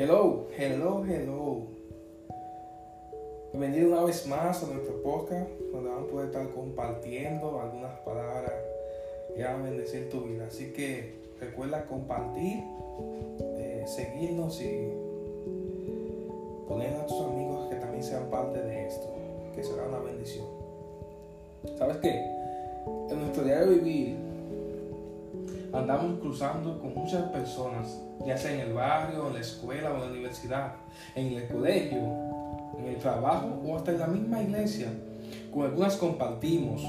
Hello, hello, hello. Bienvenido una vez más a nuestro podcast, donde vamos a poder estar compartiendo algunas palabras que van a bendecir tu vida. Así que recuerda compartir, eh, seguirnos y poner a tus amigos que también sean parte de esto, que será una bendición. ¿Sabes qué? En nuestro diario vivir andamos cruzando con muchas personas, ya sea en el barrio, en la escuela o en la universidad, en el colegio, en el trabajo o hasta en la misma iglesia. Con algunas compartimos,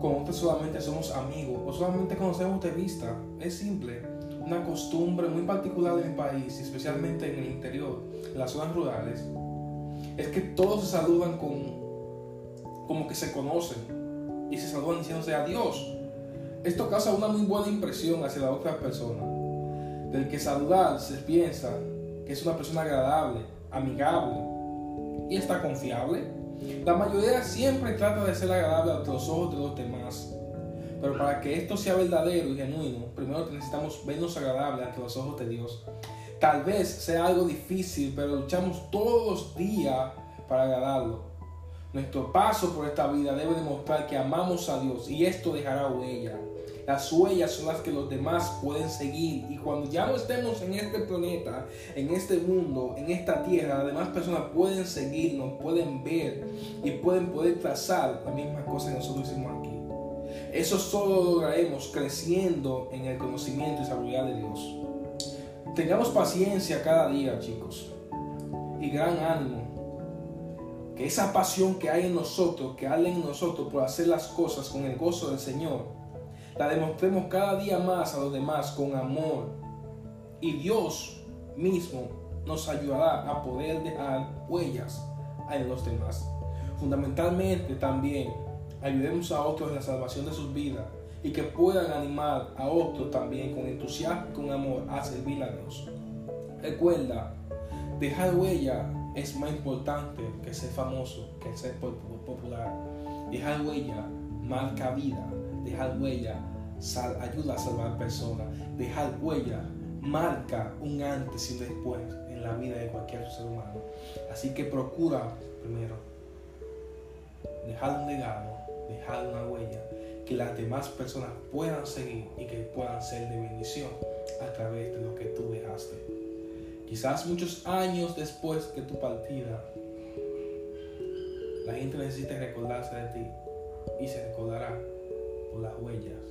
con otras solamente somos amigos o solamente conocemos de vista. Es simple, una costumbre muy particular en el país, especialmente en el interior, en las zonas rurales, es que todos se saludan con como que se conocen y se saludan diciéndose adiós. Esto causa una muy buena impresión hacia la otra persona. Del que saludar se piensa que es una persona agradable, amigable y está confiable. La mayoría siempre trata de ser agradable ante los ojos de los demás. Pero para que esto sea verdadero y genuino, primero necesitamos vernos agradables ante los ojos de Dios. Tal vez sea algo difícil, pero luchamos todos los días para agradarlo. Nuestro paso por esta vida debe demostrar que amamos a Dios y esto dejará huella. Las huellas son las que los demás pueden seguir y cuando ya no estemos en este planeta, en este mundo, en esta tierra, las demás personas pueden seguirnos, pueden ver y pueden poder trazar la misma cosa que nosotros hicimos aquí. Eso solo lo lograremos creciendo en el conocimiento y sabiduría de Dios. Tengamos paciencia cada día, chicos, y gran ánimo. Que esa pasión que hay en nosotros, que hay en nosotros por hacer las cosas con el gozo del Señor, la demostremos cada día más a los demás con amor. Y Dios mismo nos ayudará a poder dejar huellas en los demás. Fundamentalmente también ayudemos a otros en la salvación de sus vidas y que puedan animar a otros también con entusiasmo y con amor a servir a Dios. Recuerda, dejar huella es más importante que ser famoso, que ser popular. Dejar huella marca vida dejar huella ayuda a salvar personas. Dejar huella marca un antes y un después en la vida de cualquier ser humano. Así que procura primero dejar un legado, dejar una huella que las demás personas puedan seguir y que puedan ser de bendición a través de lo que tú dejaste. Quizás muchos años después de tu partida, la gente necesita recordarse de ti y se recordará por las huellas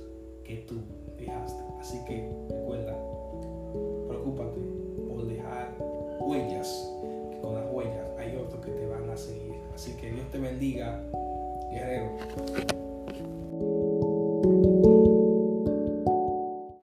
que tú dejaste. Así que recuerda, preocúpate por dejar huellas, que con las huellas hay otros que te van a seguir. Así que Dios te bendiga, guerrero.